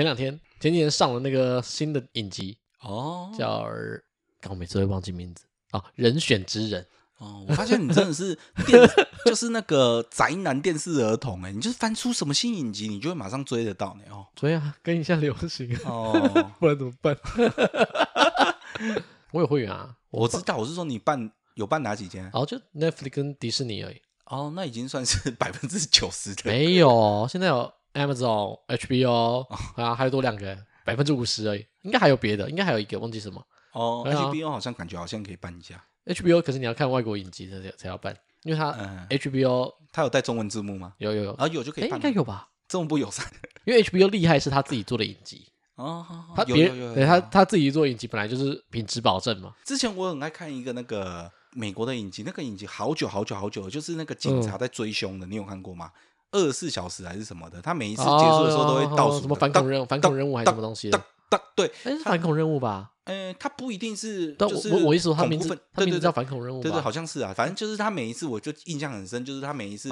前两天前几天上了那个新的影集哦，叫，刚我每次会忘记名字哦，人选之人。哦，我发现你真的是电，就是那个宅男电视儿童哎，你就是翻出什么新影集，你就会马上追得到你哦。追啊，跟一下流行哦，不然怎么办？我有会员啊，我知道，我是说你办有办哪几间？哦，就 Netflix 跟迪士尼而已。哦，那已经算是百分之九十的。没有，现在有 Amazon、HBO 啊，还有多两个，百分之五十而已。应该还有别的，应该还有一个，忘记什么。哦，HBO 好像感觉好像可以办一下。HBO 可是你要看外国影集才才要办，因为它 HBO 它有带中文字幕吗？有有有，啊有就可以办，应该有吧？这么不友善，因为 HBO 厉害是他自己做的影集哦，他别对他他自己做影集本来就是品质保证嘛。之前我很爱看一个那个美国的影集，那个影集好久好久好久，就是那个警察在追凶的，你有看过吗？二十四小时还是什么的？他每一次结束的时候都会倒数什么反恐任务、反恐任务还是什么东西的？对，哎，是反恐任务吧？呃，他不一定是，就是我我意思说他名字，他名字叫反恐任务，对对，好像是啊。反正就是他每一次，我就印象很深，就是他每一次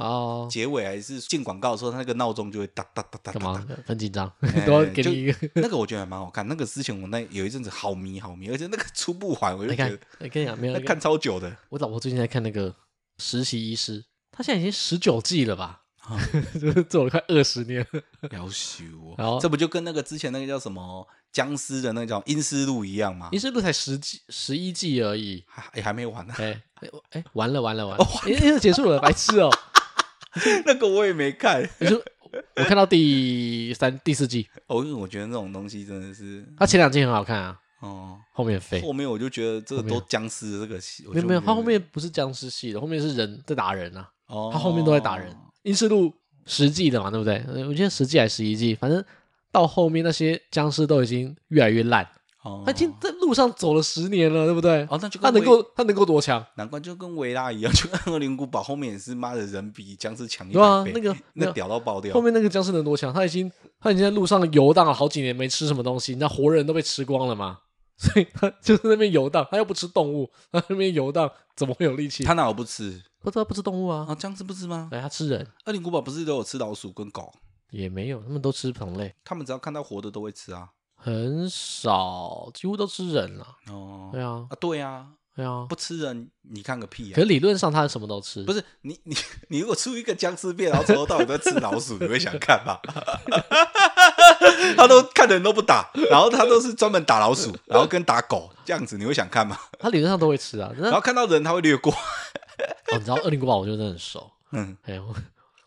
结尾还是进广告的时候，他那个闹钟就会哒哒哒哒。干嘛？很紧张，都要给你一个。那个我觉得还蛮好看。那个之前我那有一阵子好迷好迷，而且那个出不完，我就觉得。我跟你讲，没有看超久的。我老婆最近在看那个实习医师，他现在已经十九季了吧？就是做了快二十年了，要修哦。然后这不就跟那个之前那个叫什么僵尸的那个叫《阴尸路》一样吗？阴尸路才十季十一季而已，还还没完呢。哎哎，完了完了完了，哎，结束了，白痴哦。那个我也没看，我看到第三第四季。哦，因为我觉得那种东西真的是，他前两季很好看啊。哦，后面飞，后面我就觉得这个都僵尸这个戏，没有没有，他后面不是僵尸戏的，后面是人在打人啊。哦，他后面都在打人。阴尸路十季的嘛，对不对？我记得十季还是十一季，反正到后面那些僵尸都已经越来越烂。哦，他已经在路上走了十年了，对不对？哦，那就他能够他能够多强？难怪就跟维拉一样，就跟恶灵古堡后面也是妈的人比僵尸强一对啊，那个那屌到爆掉。后面那个僵尸能多强？他已经他已经在路上游荡了好几年，没吃什么东西，那活人都被吃光了嘛。所以他就在那边游荡，他又不吃动物，他那边游荡怎么会有力气？他哪有不吃？不知道不吃动物啊？啊，僵尸不吃吗？对，他吃人。恶灵古堡不是都有吃老鼠跟狗？也没有，他们都吃同类。他们只要看到活的都会吃啊。很少，几乎都吃人了。哦，对啊，啊对啊，对啊，不吃人，你看个屁啊！可是理论上他什么都吃。不是你你 你如果出一个僵尸变，然后从头到尾都吃老鼠，你会想看吗？他都看的人都不打，然后他都是专门打老鼠，然后跟打狗这样子，你会想看吗？他理论上都会吃啊，然后看到人他会略过。哦，你知道恶灵古堡，我觉得真的很熟。嗯，哎我，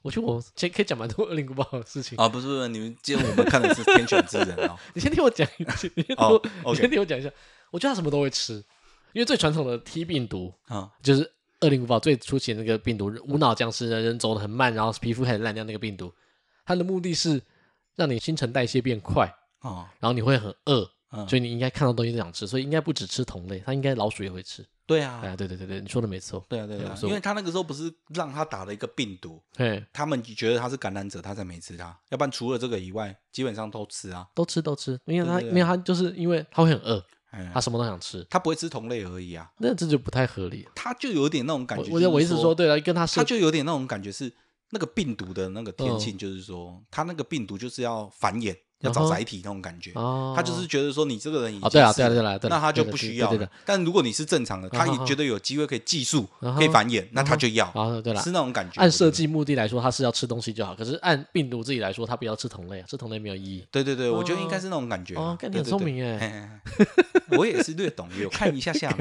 我觉得我先可以讲蛮多恶灵古堡的事情啊。不是不是，你们今天我们看的是天选之人哦。你先听我讲一句，你先听我，你先听我讲一下。我觉得他什么都会吃，因为最传统的 T 病毒啊，就是恶灵古堡最初期的那个病毒，无脑僵尸人人走得很慢，然后皮肤很烂掉那个病毒，它的目的是。让你新陈代谢变快啊，然后你会很饿，所以你应该看到东西就想吃，所以应该不只吃同类，它应该老鼠也会吃。对啊，对对对对，你说的没错。对啊对啊，因为他那个时候不是让他打了一个病毒，对，他们觉得他是感染者，他才没吃它，要不然除了这个以外，基本上都吃啊，都吃都吃，因为他因为他就是因为他会很饿，他什么都想吃，他不会吃同类而已啊，那这就不太合理。他就有点那种感觉，我觉得我一直说对了，跟他他就有点那种感觉是那个病毒的那个天性，就是说他那个病毒就是要繁衍。要找载体那种感觉，他就是觉得说你这个人已经对啊对啊对啊，那他就不需要。但如果你是正常的，他也觉得有机会可以寄宿，可以繁衍，那他就要。对了，是那种感觉。按设计目的来说，他是要吃东西就好。可是按病毒自己来说，他不要吃同类，吃同类没有意义。对对对，我觉得应该是那种感觉。哦，你很聪明哎，我也是略懂，有看一下下。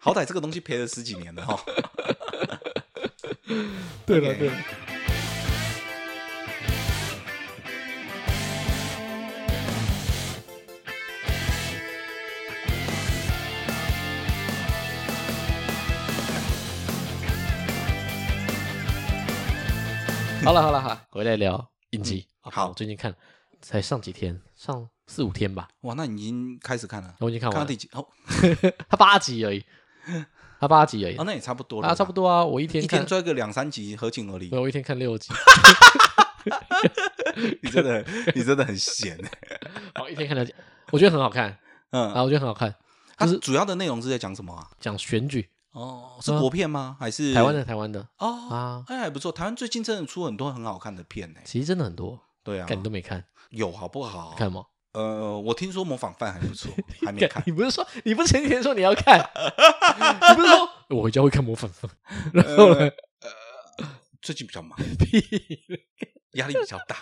好歹这个东西赔了十几年了哈。对了对好了好了好，回来聊影集。好，我最近看，才上几天，上四五天吧。哇，那你已经开始看了？我已经看完了。看到第几？哦，他八集而已，他八集而已。哦，那也差不多了。啊，差不多啊。我一天一天追个两三集，合情合理。我一天看六集。你真的，你真的很闲。好，一天看六集，我觉得很好看。嗯，啊，我觉得很好看。它是主要的内容是在讲什么啊？讲选举。哦，是国片吗？还是台湾的？台湾的哦啊，哎还不错。台湾最近真的出很多很好看的片呢。其实真的很多，对啊，看你都没看，有好不好？看吗？呃，我听说模仿犯还不错，还没看。你不是说你不是前几天说你要看？你不是说我回家会看模仿犯？然后呢？呃，最近比较忙，压力比较大，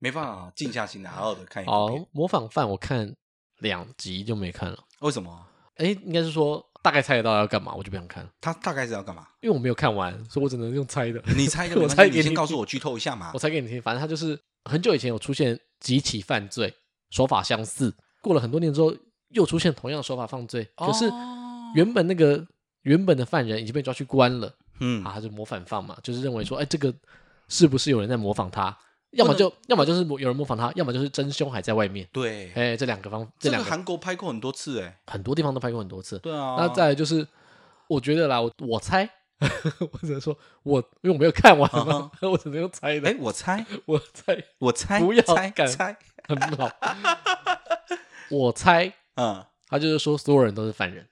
没办法静下心来好好的看一模仿犯我看两集就没看了。为什么？哎，应该是说大概猜得到要干嘛，我就不想看。他大概是要干嘛？因为我没有看完，所以我只能用猜的。你猜的，我猜给你，先告诉我剧透一下嘛。我猜给你听，反正他就是很久以前有出现几起犯罪，手法相似，过了很多年之后又出现同样的手法犯罪，可是原本那个原本的犯人已经被抓去关了。嗯啊，他就模仿犯嘛，就是认为说，哎，这个是不是有人在模仿他？要么就要么就是有人模仿他，要么就是真凶还在外面。对，哎，这两个方，这两个韩国拍过很多次，哎，很多地方都拍过很多次。对啊，那再来就是，我觉得啦，我我猜，我只能说，我因为我没有看完嘛，我只能用猜的。哎，我猜，我猜，我猜，不要猜，猜，很好。我猜，嗯，他就是说所有人都是犯人，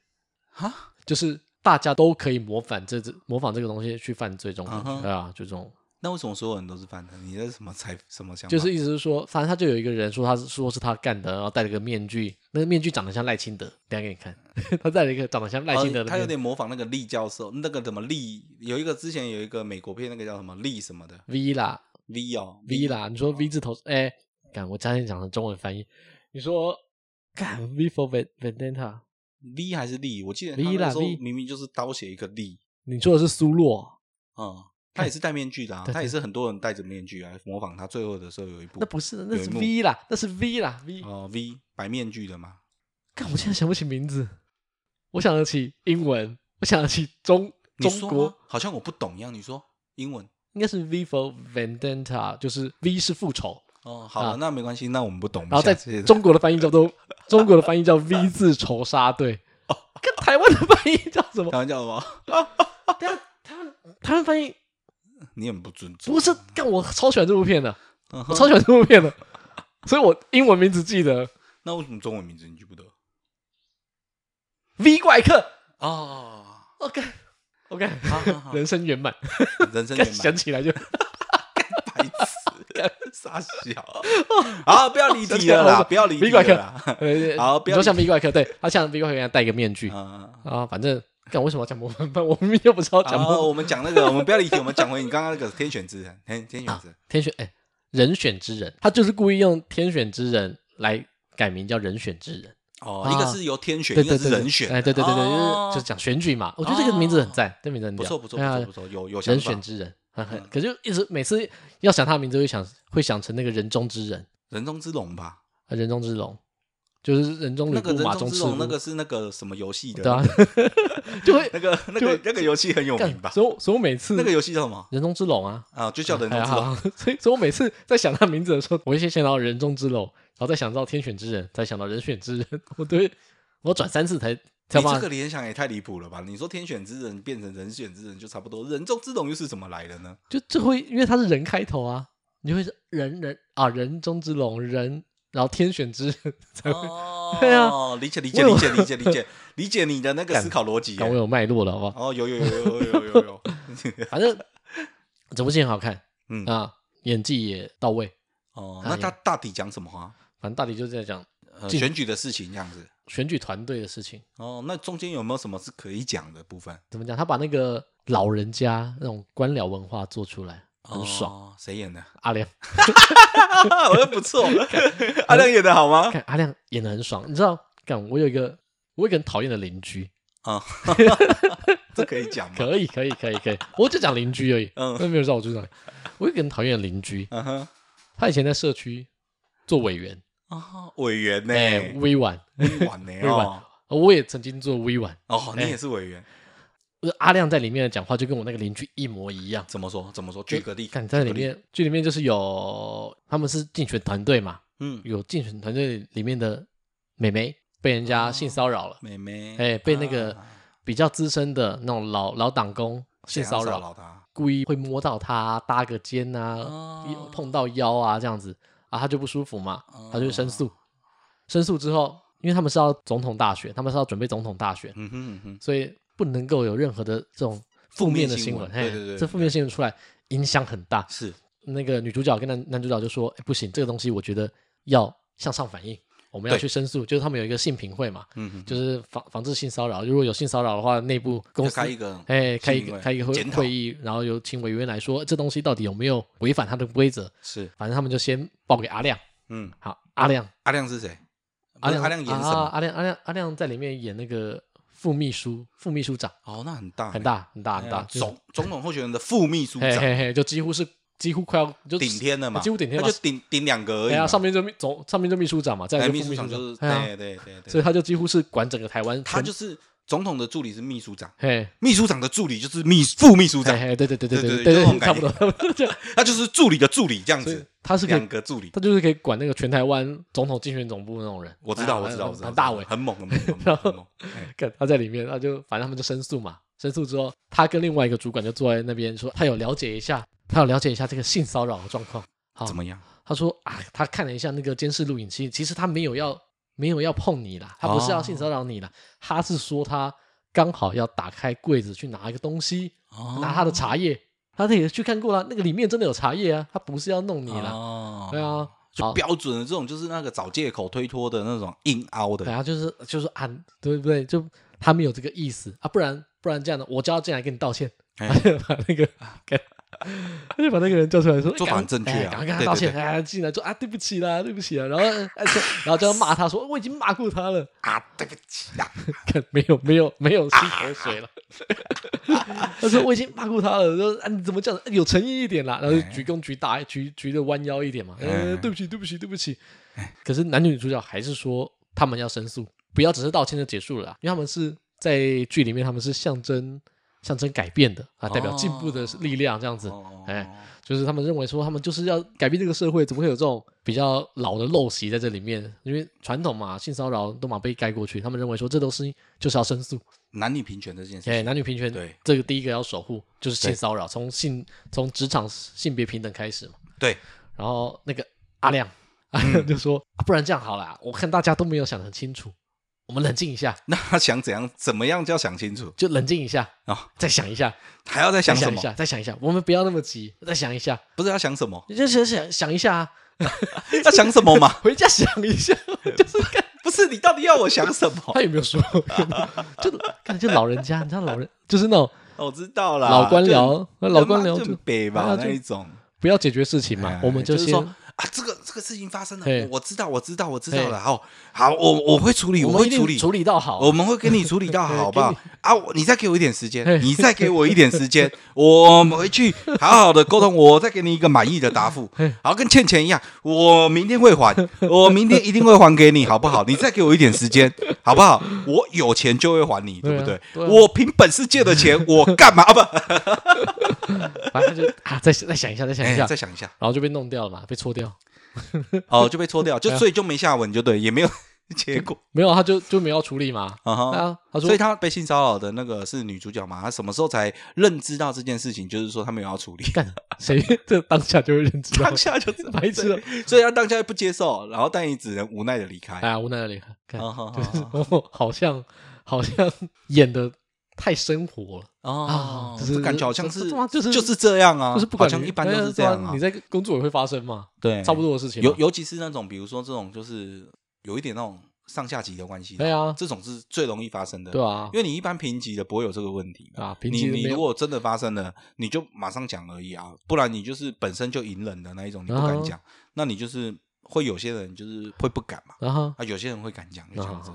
哈，就是大家都可以模仿这只模仿这个东西去犯罪，这种对啊，就这种。那为什么所有人都是犯人？你这是什么猜什么想法？就是意思是说，反正他就有一个人说他是说是他干的，然后戴了个面具，那个面具长得像赖清德，等下给你看，他戴了一个长得像赖清德的、哦，他有点模仿那个利教授，那个什么利？有一个之前有一个美国片，那个叫什么利什么的 V 啦 V 哦 V 啦，你说 V 字头哎，干、欸、我加点讲的中文翻译，你说干 V for Vendetta V 还是利？我记得 V 啦 V 明明就是刀写一个利，你说的是苏洛，嗯。他也是戴面具的啊，他也是很多人戴着面具来模仿他。最后的时候有一部，那不是，那是 V 啦，那是 V 啦，V 哦 V 白面具的嘛。看我现在想不起名字，我想得起英文，我想得起中中国，好像我不懂一样。你说英文应该是 V for Vendetta，就是 V 是复仇。哦，好了，那没关系，那我们不懂。然后在中国的翻译叫做 中国的翻译叫 V 字仇杀队。哦，跟台湾的翻译叫什么？台湾叫什么？啊，对啊，台湾台湾翻译。你很不尊重。不是，但我超喜欢这部片的，我超喜欢这部片的，所以我英文名字记得。那为什么中文名字你记不得？V 怪客。哦，OK，OK，人生圆满，人生圆满，想起来就。白痴，傻笑。好，不要离题了啦，不要离题了。好，不要像 V 怪客，对他像 V 怪客一样戴个面具。啊，反正。干为什么要讲模仿犯？我明明就不知道讲。哦，我们讲那个，我们不要离题，我们讲回你刚刚那个天选之人，天天选之人，天选哎，人选之人，他就是故意用天选之人来改名叫人选之人。哦，一个是由天选，一个是人选。哎，对对对对，就是讲选举嘛。我觉得这个名字很赞，这名字很不错不错不错不错，有有人选之人，可就一直每次要想他的名字，会想会想成那个人中之人，人中之龙吧，人中之龙。就是人中吕布马中赤兔，那个是那个什么游戏的？对啊，就会那个那个那个游戏很有名吧？所以所以我每次那个游戏叫什么？人中之龙啊啊，就叫人中之龙。所以所以我每次在想他名字的时候，我会先想到人中之龙，然后再想到天选之人，再想到人选之人。我对我转三次才。你这个联想也太离谱了吧？你说天选之人变成人选之人就差不多，人中之龙又是怎么来的呢？就就会因为它是人开头啊，你会是人人啊，人中之龙人。然后天选之人 才会，对啊，理解理解理解理解理解理解你的那个思考逻辑，我有脉络了，好不好？哦，有有有有有有有，反正整部戏很好看，嗯啊，演技也到位。哦，那他大体讲什么话？反正大体就是在讲选举的事情，这样子，选举团队的事情。哦，那中间有没有什么是可以讲的部分？怎么讲？他把那个老人家那种官僚文化做出来。很爽，谁演的？阿亮，我觉得不错。阿亮演的好吗？看阿亮演的很爽。你知道，看我有一个我有一个很讨厌的邻居啊，这可以讲吗？可以，可以，可以，可以。我就讲邻居而已，嗯，没有知道我就讲。我有一个很讨厌的邻居，嗯哼，他以前在社区做委员啊，委员呢，委婉，委婉呢，委婉。我也曾经做委婉哦，你也是委员。阿亮在里面的讲话就跟我那个邻居一模一样。怎么说？怎么说？举个例。看在里面，剧里面就是有他们是竞选团队嘛，嗯，有竞选团队里面的美眉被人家性骚扰了，美眉，哎，被那个比较资深的那种老老党工性骚扰，故意会摸到他搭个肩啊，碰到腰啊这样子。啊，他就不舒服嘛，他就申诉，申诉之后，因为他们是要总统大选，他们是要准备总统大选，嗯哼嗯哼，所以。不能够有任何的这种负面的新闻，对对对，这负面新闻出来影响很大。是。那个女主角跟男男主角就说：“哎，不行，这个东西我觉得要向上反映，我们要去申诉，就是他们有一个性评会嘛，嗯，就是防防治性骚扰，如果有性骚扰的话，内部公司开一个，哎，开一个开一个会会议，然后有请委员来说，这东西到底有没有违反他的规则？是，反正他们就先报给阿亮，嗯，好，阿亮，阿亮是谁？阿亮，阿亮演什么？阿亮，阿亮，阿亮在里面演那个副秘书，副秘书长。哦，那很大，很大，很大，很大。总总统候选人的副秘书长，嘿嘿，就几乎是几乎快要就顶天了嘛，几乎顶天，他就顶顶两个而已。对啊，上面就秘总，上面就秘书长嘛，再秘书长就是对对对对，所以他就几乎是管整个台湾，他就是。总统的助理是秘书长，嘿，秘书长的助理就是秘副秘书长，对对对对对对对，差不多，他就是助理的助理这样子，他是两个助理，他就是可以管那个全台湾总统竞选总部那种人。我知道，我知道，很大伟，很猛，很猛，然后 看他在里面，他就反正他们就申诉嘛，申诉之后，他跟另外一个主管就坐在那边说，他有了解一下，他有了解一下这个性骚扰的状况，好，怎么样？他说啊，他看了一下那个监视录影器，其实他没有要没有要碰你啦，他不是要性骚扰你啦，他是说他。刚好要打开柜子去拿一个东西，哦、拿他的茶叶，他那个去看过了，那个里面真的有茶叶啊，他不是要弄你啦，哦、对啊，就标准的这种就是那个找借口推脱的那种硬凹的，对啊，就是就是啊，对不对？就他没有这个意思啊，不然不然这样的，我就要进来跟你道歉，哎、把那个给。他就把那个人叫出来说：“做法很正确啊，赶快跟他道歉。”哎，进来说：“啊，对不起啦，对不起啦。”然后，然后就要骂他说：“我已经骂过他了啊，对不起啦。”看，没有，没有，没有吸口水了。他说：“我已经骂过他了。”说：“啊，你怎么这样？有诚意一点啦。”然后鞠躬鞠大，鞠鞠的弯腰一点嘛。呃，对不起，对不起，对不起。可是男女主角还是说他们要申诉，不要只是道歉就结束了，因为他们是在剧里面，他们是象征。象征改变的啊，代表进步的力量，这样子，哎，就是他们认为说，他们就是要改变这个社会，怎么会有这种比较老的陋习在这里面？因为传统嘛，性骚扰都嘛被盖过去，他们认为说，这都是就是要申诉男女平权这件事。哎，男女平权，对，这个第一个要守护就是性骚扰，从性从职场性别平等开始嘛。对，然后那个阿亮，阿亮 就说，不然这样好了，我看大家都没有想得很清楚。我们冷静一下。那他想怎样？怎么样叫想清楚？就冷静一下啊，再想一下，还要再想什么？再想一下，我们不要那么急，再想一下。不是要想什么？你就想想想一下啊，要想什么嘛？回家想一下，就是不是你到底要我想什么？他有没有说？就感觉老人家，你知道老人就是那种，我知道了，老官僚，老官僚就北吧那一种，不要解决事情嘛，我们就先。啊，这个这个事情发生了，我知道，我知道，我知道了。好，好，我我会处理，我会处理，处理到好，我们会给你处理到好，好不好？啊，你再给我一点时间，你再给我一点时间，我们回去好好的沟通，我再给你一个满意的答复。好，跟欠钱一样，我明天会还，我明天一定会还给你，好不好？你再给我一点时间，好不好？我有钱就会还你，对不对？我凭本事借的钱，我干嘛不？反正就啊，再再想一下，再想一下，再想一下，然后就被弄掉了嘛，被搓掉。哦，就被搓掉，就所以就没下文，就对，也没有 结果，没有，他就就没有处理嘛。啊，他说，所以他被性骚扰的那个是女主角嘛？他什么时候才认知到这件事情？就是说他没有要处理，干谁？这当下就会认知，当下就白痴了。所以他当下不接受，然后但也只能无奈的离开。哎呀，无奈的离开，就是好像好像演的。太生活了啊！就是感觉好像是就是就是这样啊，就是不管一般都是这样啊。你在工作也会发生嘛？对，差不多的事情。尤尤其是那种，比如说这种，就是有一点那种上下级的关系。对啊，这种是最容易发生的。对啊，因为你一般平级的不会有这个问题啊。平级你你如果真的发生了，你就马上讲而已啊，不然你就是本身就隐忍的那一种，你不敢讲，那你就是。会有些人就是会不敢嘛，啊，有些人会敢讲，就这样子。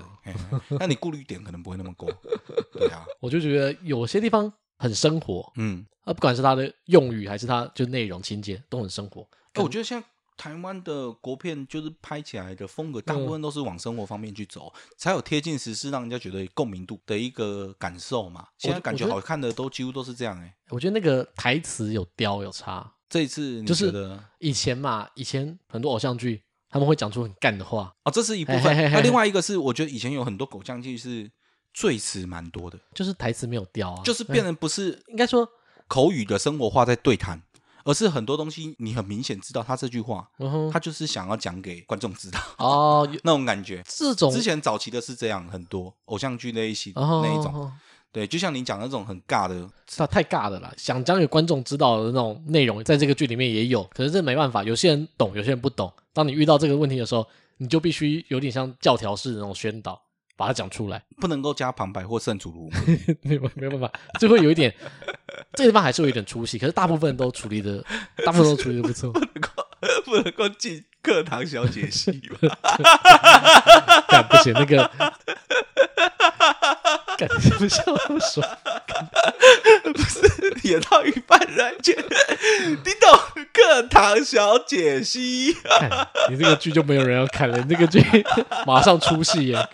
那你顾虑点可能不会那么高，对啊。我就觉得有些地方很生活，嗯，啊，不管是他的用语还是他就内容情节都很生活。哎，我觉得像台湾的国片，就是拍起来的风格，大部分都是往生活方面去走，才有贴近时事，让人家觉得共鸣度的一个感受嘛。现在感觉好看的都几乎都是这样，哎，我觉得那个台词有雕有差。这一次就是以前嘛，以前很多偶像剧他们会讲出很干的话哦，这是一部分。那另外一个是，我觉得以前有很多偶像剧是赘词蛮多的，就是台词没有雕啊，就是变成不是应该说口语的生活化在对谈，而是很多东西你很明显知道他这句话，他就是想要讲给观众知道哦，那种感觉。这种之前早期的是这样，很多偶像剧类型那一种。对，就像你讲的那种很尬的，他太尬的了。想讲给观众知道的那种内容，在这个剧里面也有，可是这没办法，有些人懂，有些人不懂。当你遇到这个问题的时候，你就必须有点像教条式的那种宣导，把它讲出来，不能够加旁白或圣主如 没有没有办法，就会有一点这个地方还是有一点出息，可是大部分都处理的，大部分都处理的不错，不能够不能够进课堂小姐戏吧？干不行，那个 感觉不像不爽。不是演到一半，然间你懂课堂小姐戏？你这个剧就没有人要看了，你这个剧马上出戏耶！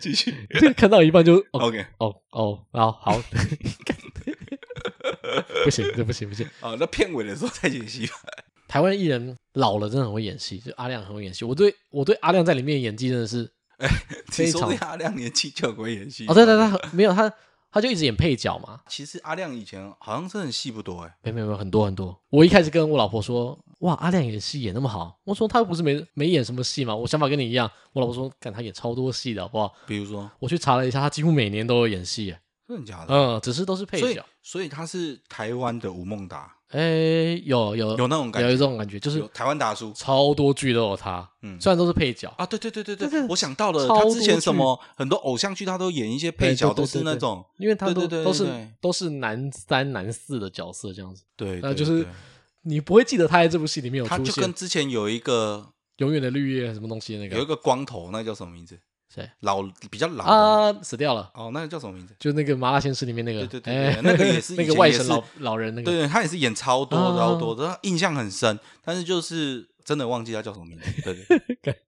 继续，看到一半就 OK，哦哦，然后好，不行，这不行不行。哦，那片尾的时候再解析吧。台湾艺人老了真的很会演戏，就阿亮很会演戏。我对我对阿亮在里面演技真的是，哎，你说对阿亮年纪就很会演戏？哦，对对对，没有他。他就一直演配角嘛。其实阿亮以前好像真的戏不多哎，没没有很多很多。我一开始跟我老婆说，哇，阿亮演戏演那么好，我说他又不是没没演什么戏嘛。我想法跟你一样，我老婆说，干他演超多戏的好不好？比如说，我去查了一下，他几乎每年都有演戏，真的假的？嗯，只是都是配角。所以他是台湾的吴孟达。哎，有有有那种感觉，有这种感觉，就是台湾大叔，超多剧都有他。嗯，虽然都是配角啊，对对对对对，我想到了，他之前什么很多偶像剧，他都演一些配角，都是那种，因为他都都是都是男三男四的角色这样子。对，那就是你不会记得他在这部戏里面有出现。他就跟之前有一个永远的绿叶什么东西那个，有一个光头，那个叫什么名字？谁老比较老啊，死掉了。哦，那个叫什么名字？就那个麻辣鲜师里面那个，对对对，那个也是 那个外省老老人，那个。对对，他也是演超多超多的，印象很深，但是就是真的忘记他叫什么名字，对对，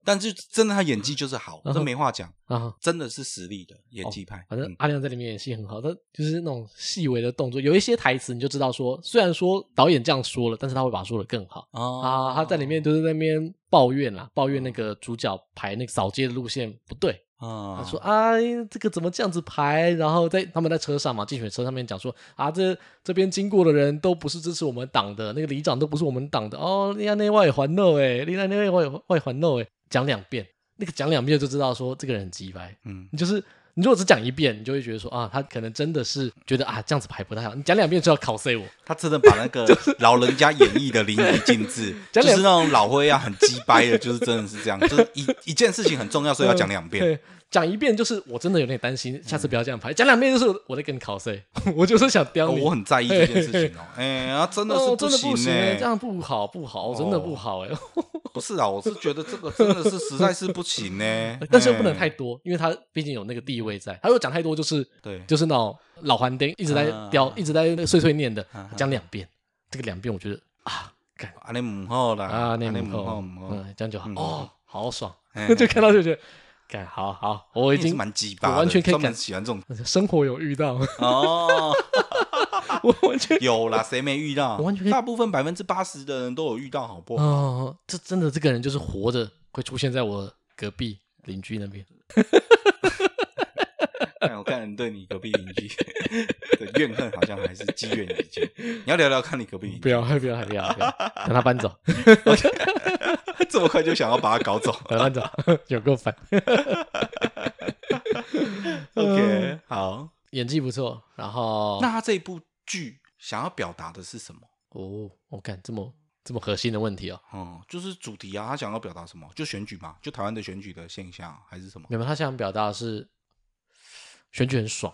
但是真的他演技就是好，这没话讲啊，真的是实力的演技派。反正阿亮在里面演戏很好，他就是那种细微的动作，有一些台词你就知道说，虽然说导演这样说了，但是他会把它说的更好啊。他在里面就是在那边。抱怨啦，抱怨那个主角排那个扫街的路线不对啊。他说啊，这个怎么这样子排？然后在他们在车上嘛，竞选车上面讲说啊，这这边经过的人都不是支持我们党的，那个里长都不是我们党的哦。你看那外环路哎，你看那外外环路哎，讲两遍，那个讲两遍就知道说这个人很鸡掰。嗯，你就是。你如果只讲一遍，你就会觉得说啊，他可能真的是觉得啊，这样子排不太好。你讲两遍就要考 C 我，他真的把那个老人家演绎的淋漓尽致，就是那种老灰啊，很鸡掰的，就是真的是这样，就是一一件事情很重要，所以要讲两遍。讲一遍就是我真的有点担心，下次不要这样拍。讲两遍就是我在跟你考 C，，我就是想刁你。我很在意这件事情哦。哎呀，真的是不行哎，这样不好不好，真的不好哎。不是啊，我是觉得这个真的是实在是不行呢。但是又不能太多，因为他毕竟有那个地位在。他如果讲太多，就是对，就是那种老黄丁一直在叼，一直在那碎碎念的。讲两遍，这个两遍我觉得啊，干啊，那母后啦啊，那母后，嗯，这样就好哦，好爽，就看到就觉得。干好好，我已经蛮鸡巴，我完全可以感喜欢这种 生活有遇到哦，我完全有啦，谁没遇到？我完全大部分百分之八十的人都有遇到，好不好？哦，这真的这个人就是活着会出现在我隔壁邻居那边。看我看人对你隔壁邻居 的怨恨好像还是积怨已久。你要聊聊看你隔壁邻居？不要，不要，不要，不要，等他搬走。这么快就想要把他搞走？搬走，有够烦。OK，好，演技不错。然后，那他这一部剧想要表达的是什么？哦，我看这么这么核心的问题哦。嗯，就是主题啊，他想要表达什么？就选举嘛，就台湾的选举的现象，还是什么？没有，他想表达的是选举很爽。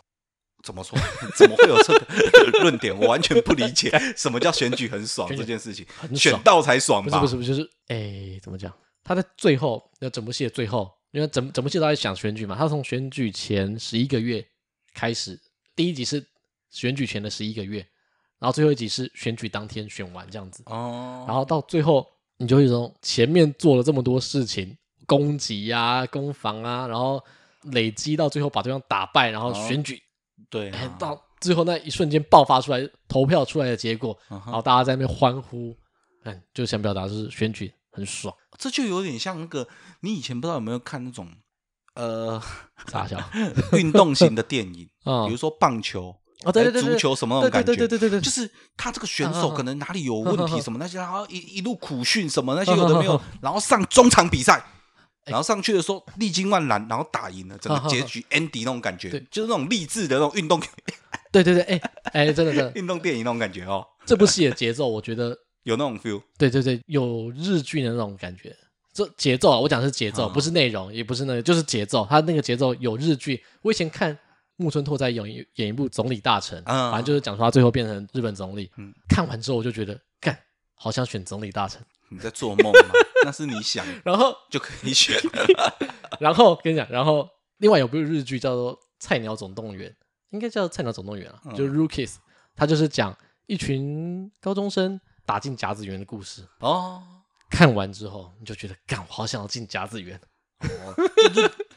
怎么说？怎么会有这个 论点？我完全不理解什么叫选举很爽这件事情。选到才爽吧？不是不是，就是哎，怎么讲？他在最后，那整部戏的最后，因为整整部戏都在想选举嘛。他从选举前十一个月开始，第一集是选举前的十一个月，然后最后一集是选举当天选完这样子。哦。然后到最后，你就会说前面做了这么多事情，攻击呀、攻防啊，然后累积到最后把对方打败，然后选举。对，到最后那一瞬间爆发出来，投票出来的结果，然后大家在那边欢呼，嗯，就想表达就是选举很爽，这就有点像那个你以前不知道有没有看那种呃啥叫运动型的电影，比如说棒球啊，对对对，足球什么那种感觉，对对对对对，就是他这个选手可能哪里有问题什么那些，然后一一路苦训什么那些有的没有，然后上中场比赛。然后上去的时候历经万难，然后打赢了，整个结局 ending 那种感觉，就是那种励志的那种运动。对对对，哎哎，真的真的，运动电影那种感觉哦。这部戏的节奏，我觉得 有那种 feel。对对对，有日剧的那种感觉，这节奏啊，我讲的是节奏，嗯、不是内容，也不是那个，就是节奏。他那个节奏有日剧，我以前看木村拓哉演一演一部《总理大臣》，嗯，反正就是讲说他最后变成日本总理。嗯，看完之后我就觉得，干，好想选总理大臣。你在做梦吗？那是你想，然后 就可以选。然后跟你讲，然后另外有部日剧叫做《菜鸟总动员》，应该叫《菜鸟总动员》啊，嗯、就是 Rookies，他就是讲一群高中生打进甲子园的故事哦。看完之后，你就觉得，干，我好想要进甲子园。哦，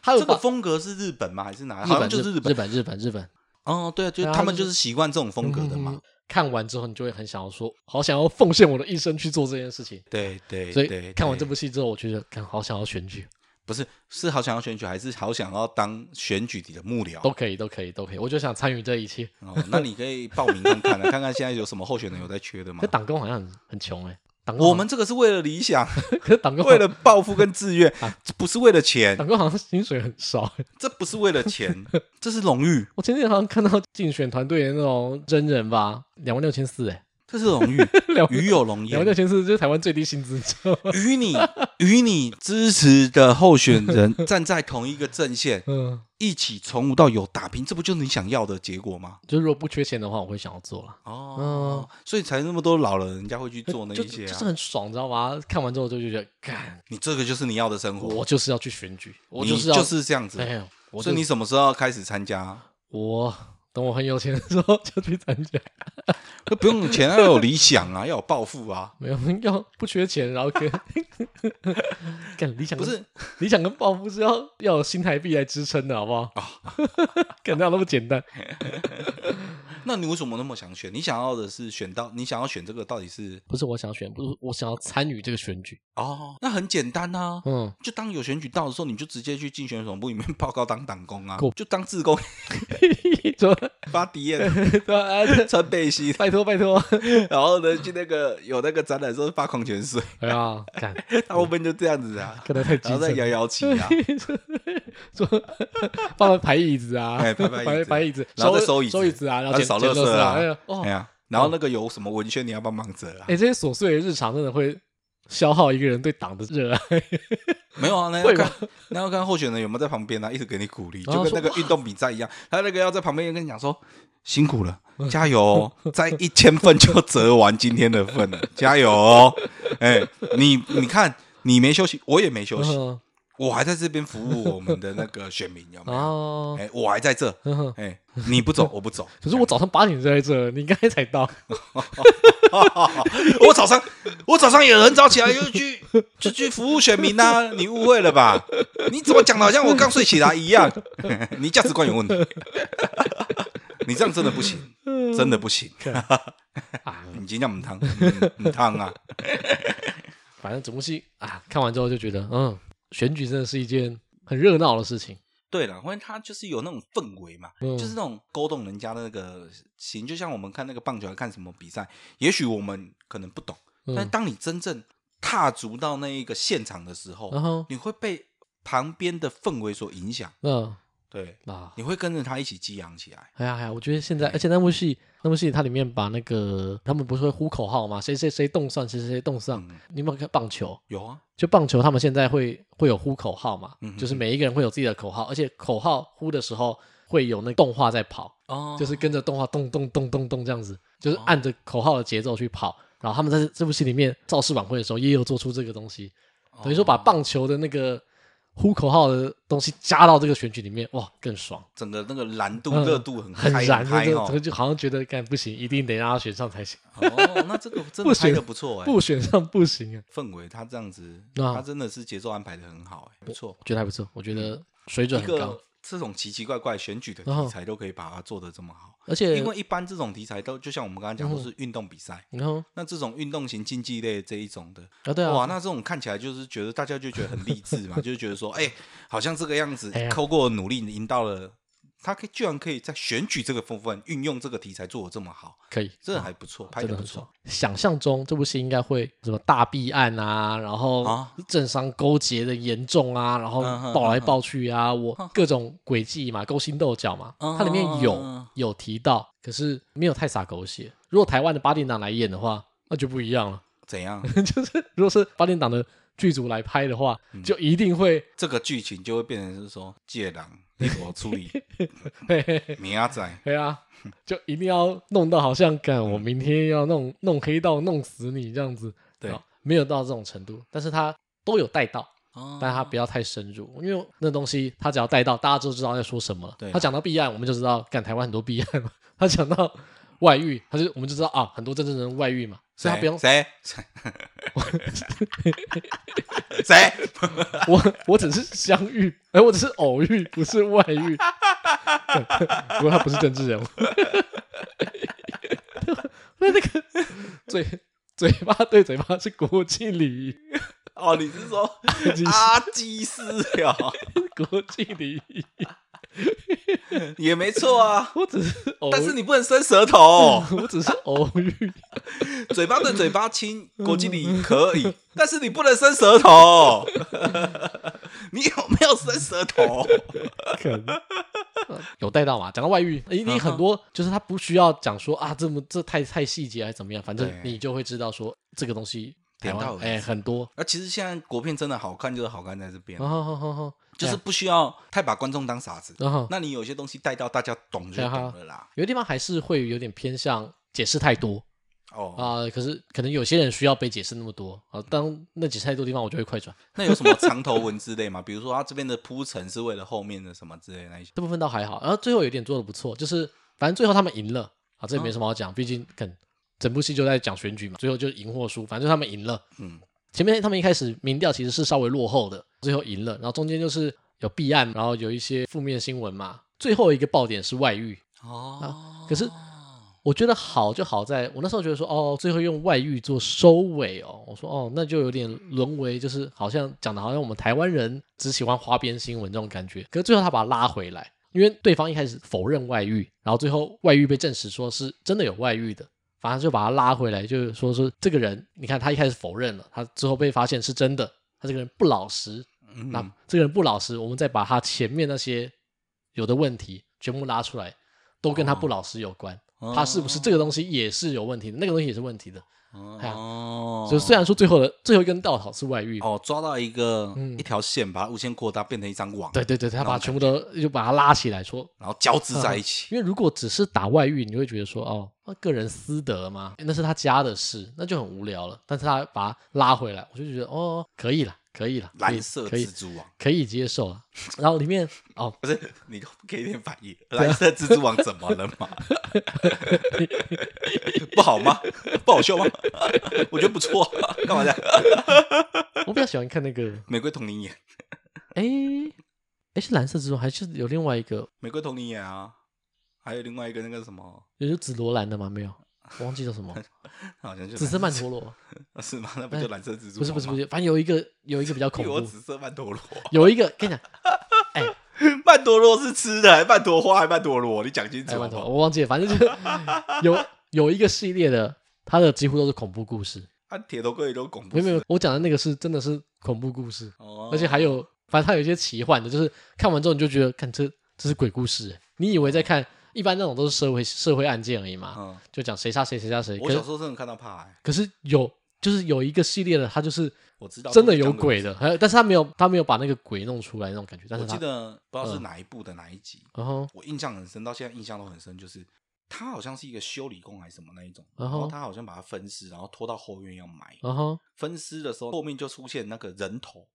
这个风格是日本吗？还是哪？日本就是日本，日本，日本，日本。哦，对啊，就他们就是习惯这种风格的嘛。看完之后，你就会很想要说，好想要奉献我的一生去做这件事情。对对，所以看完这部戏之后，我觉得，看，好想要选举。不是，是好想要选举，还是好想要当选举里的幕僚？都可以，都可以，都可以。我就想参与这一切。哦，那你可以报名看看，看看现在有什么候选人有在缺的吗？这党工好像很很穷哎。我们这个是为了理想，可是党工为了抱负跟志愿，这不是为了钱。党工好像薪水很少，这不是为了钱，这是荣誉。我前天好像看到竞选团队的那种真人吧，两万六千四哎。这是荣誉，与有荣焉。两千四就是台湾最低薪资，与你 与你支持的候选人 站在同一个阵线，嗯，一起从无到有打拼，这不就是你想要的结果吗？就是如果不缺钱的话，我会想要做了。哦，嗯，所以才那么多老人人家会去做那一些，就是很爽，知道吗？看完之后就就觉得，干，你这个就是你要的生活。我就是要去选举，我就是就是这样子。哎，所以你什么时候要开始参加？我。等我很有钱的时候就去参加，那不用钱，要有理想啊，要有抱负啊。没有，要不缺钱，然后跟 干理想不是理想跟抱负是要要有新台币来支撑的，好不好？啊，干哪有那么简单？那你为什么那么想选？你想要的是选到你想要选这个到底是不是我想选？不是我想要参与这个选举哦。那很简单啊，嗯，就当有选举到的时候，你就直接去竞选总部里面 报告当党工啊，就当自工，发体验，穿背心，拜托拜托。然后呢，去那个有那个展览的时候发矿泉水。哎呀，看他后面就这样子啊，可能太然后再摇摇旗啊，说放排椅子啊，排排排椅子，然后再收椅收椅子啊，然后扫垃圾啊，哎呀，然后那个有什么文宣你要帮忙折啊？哎，这些琐碎的日常真的会消耗一个人对党的热爱。没有啊，那要看那要看候选人有没有在旁边啊，一直给你鼓励，就跟那个运动比赛一样，他那个要在旁边跟你讲说辛苦了，加油哦，再一千份就折完今天的份了，加油哦！哎，你你看你没休息，我也没休息。我还在这边服务我们的那个选民，有没有？哎，我还在这。哎，你不走，我不走。可是我早上八点就在这，你应该才到。我早上，我早上也很早起来，就去就去服务选民呐。你误会了吧？你怎么讲的好像我刚睡起来一样？你价值观有问题。你这样真的不行，真的不行。你今天唔烫，唔烫啊。反正整部戏啊，看完之后就觉得，嗯。选举真的是一件很热闹的事情。对了，因为它就是有那种氛围嘛，嗯、就是那种勾动人家的那个心，就像我们看那个棒球，看什么比赛，也许我们可能不懂，嗯、但当你真正踏足到那一个现场的时候，嗯、你会被旁边的氛围所影响。嗯。对啊，你会跟着他一起激昂起来。哎呀哎呀，我觉得现在，而且那部戏，那部戏它里面把那个他们不是会呼口号吗？谁谁谁动算，谁谁谁动算。你有没有看棒球？有啊，就棒球，他们现在会会有呼口号嘛？就是每一个人会有自己的口号，而且口号呼的时候会有那动画在跑，就是跟着动画动动动动动这样子，就是按着口号的节奏去跑。然后他们在这部戏里面造势晚会的时候也有做出这个东西，等于说把棒球的那个。呼口号的东西加到这个选举里面，哇，更爽！整个那个燃度、热度很很燃，就就好像觉得干不行，一定得让他选上才行。哦，那这个真的拍的不错 哎，不选上不行啊。氛围他这样子，他真的是节奏安排的很好哎，不错，觉得还不错，我觉得水准很高。这种奇奇怪怪选举的题材都可以把它做得这么好，而且因为一般这种题材都就像我们刚刚讲，都是运动比赛，那这种运动型竞技类这一种的，啊对啊，哇，那这种看起来就是觉得大家就觉得很励志嘛，就是觉得说，哎，好像这个样子，透过努力赢到了。他可以居然可以在选举这个部分运用这个题材做的这么好，可以，这还不错，拍的不错。想象中这部戏应该会什么大弊案啊，然后政商勾结的严重啊，然后爆来爆去啊，我各种诡计嘛，勾心斗角嘛，它里面有有提到，可是没有太洒狗血。如果台湾的八点档来演的话，那就不一样了。怎样？就是如果是八点档的剧组来拍的话，嗯、就一定会这个剧情就会变成是说借狼你怎么处理？明仔对啊，就一定要弄到好像干我明天要弄弄黑道弄死你这样子，对，没有到这种程度，但是他都有带到。但他不要太深入，因为那东西他只要带到，大家就知道在说什么。对他讲到弊案，我们就知道，干台湾很多弊案嘛。他讲到外遇，他就我们就知道啊，很多政治人物外遇嘛，所以他不用谁谁，我我只是相遇，哎，我只是偶遇，不是外遇。不过他不是政治人物，那那个嘴嘴巴对嘴巴是国际礼仪。哦，你是说阿基斯呀？国际礼仪 也没错啊。我只是，但是你不能伸舌头。我只是偶遇，嘴巴对嘴巴亲，国际礼仪可以，但是你不能伸舌头。你有没有伸舌头？可能有带到嘛？讲到外遇，你你很多就是他不需要讲说啊，这么这太太细节还是怎么样，反正你就会知道说这个东西。点到哎，很多。那其实现在国片真的好看，就是好看在这边，就是不需要太把观众当傻子。那你有些东西带到大家懂就懂了啦。有的地方还是会有点偏向解释太多哦啊，可是可能有些人需要被解释那么多啊。当那解释太多地方，我就会快转。那有什么长头文之类吗？比如说他这边的铺陈是为了后面的什么之类的那些？这部分倒还好。然后最后有点做的不错，就是反正最后他们赢了啊，这也没什么好讲，毕竟肯。整部戏就在讲选举嘛，最后就赢或输，反正就他们赢了。嗯，前面他们一开始民调其实是稍微落后的，最后赢了。然后中间就是有弊案，然后有一些负面新闻嘛。最后一个爆点是外遇哦。可是我觉得好就好在，我那时候觉得说哦，最后用外遇做收尾哦，我说哦，那就有点沦为就是好像讲的好像我们台湾人只喜欢花边新闻这种感觉。可是最后他把他拉回来，因为对方一开始否认外遇，然后最后外遇被证实说是真的有外遇的。反正就把他拉回来，就是说说这个人，你看他一开始否认了，他之后被发现是真的，他这个人不老实。嗯、那这个人不老实，我们再把他前面那些有的问题全部拉出来，都跟他不老实有关。哦、他是不是这个东西也是有问题的？那个东西也是问题的。哦，就虽然说最后的最后一根稻草是外遇，哦，抓到一个、嗯、一条线，把它无限扩大，变成一张网。对对对，他把全部都就把它拉起来说，然后交织在一起、嗯。因为如果只是打外遇，你会觉得说哦，那个人私德嘛，那是他家的事，那就很无聊了。但是他把它拉回来，我就觉得哦，可以了。可以了，蓝色蜘蛛网可以接受啊。然后里面哦，不是你给一点反应，蓝色蜘蛛网怎么了嘛？不好吗？不好笑吗？我觉得不错，干嘛的？我比较喜欢看那个玫瑰瞳铃眼。哎哎，是蓝色蜘蛛还是有另外一个玫瑰瞳铃眼啊？还有另外一个那个什么？有紫罗兰的吗？没有。我 忘记叫什么，好像就紫色曼陀罗，是吗？那不就蓝色蜘蛛？不是不是不是，反正有一个有一个比较恐怖。紫色曼陀罗，有一个跟你讲，哎，曼陀罗是吃的，还曼陀花还曼陀罗？你讲清楚。我忘记了，反正就是有有一个系列的，它的几乎都是恐怖故事。啊，铁头哥也都恐怖。没有没有，我讲的那个是真的是恐怖故事，而且还有，反正它有一些奇幻的，就是看完之后你就觉得，看这这是鬼故事，你以为在看。一般那种都是社会社会案件而已嘛，嗯、就讲谁杀谁谁杀谁。我小时候真的看到怕、欸。可是有就是有一个系列的，他就是我知道真的有鬼的，还但是他没有他没有把那个鬼弄出来那种感觉。但是我记得不知道是哪一部的哪一集，嗯、我印象很深，到现在印象都很深，就是。他好像是一个修理工还是什么那一种，然后他好像把它分尸，然后拖到后院要埋。分尸的时候，后面就出现那个人头，